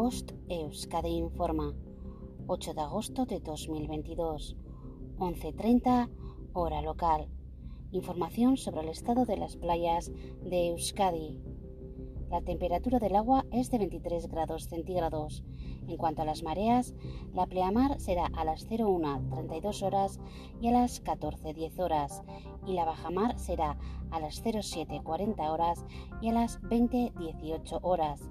Post Euskadi Informa, 8 de agosto de 2022, 11.30 hora local. Información sobre el estado de las playas de Euskadi. La temperatura del agua es de 23 grados centígrados. En cuanto a las mareas, la pleamar será a las 01.32 horas y a las 14.10 horas, y la bajamar será a las 07.40 horas y a las 20.18 horas.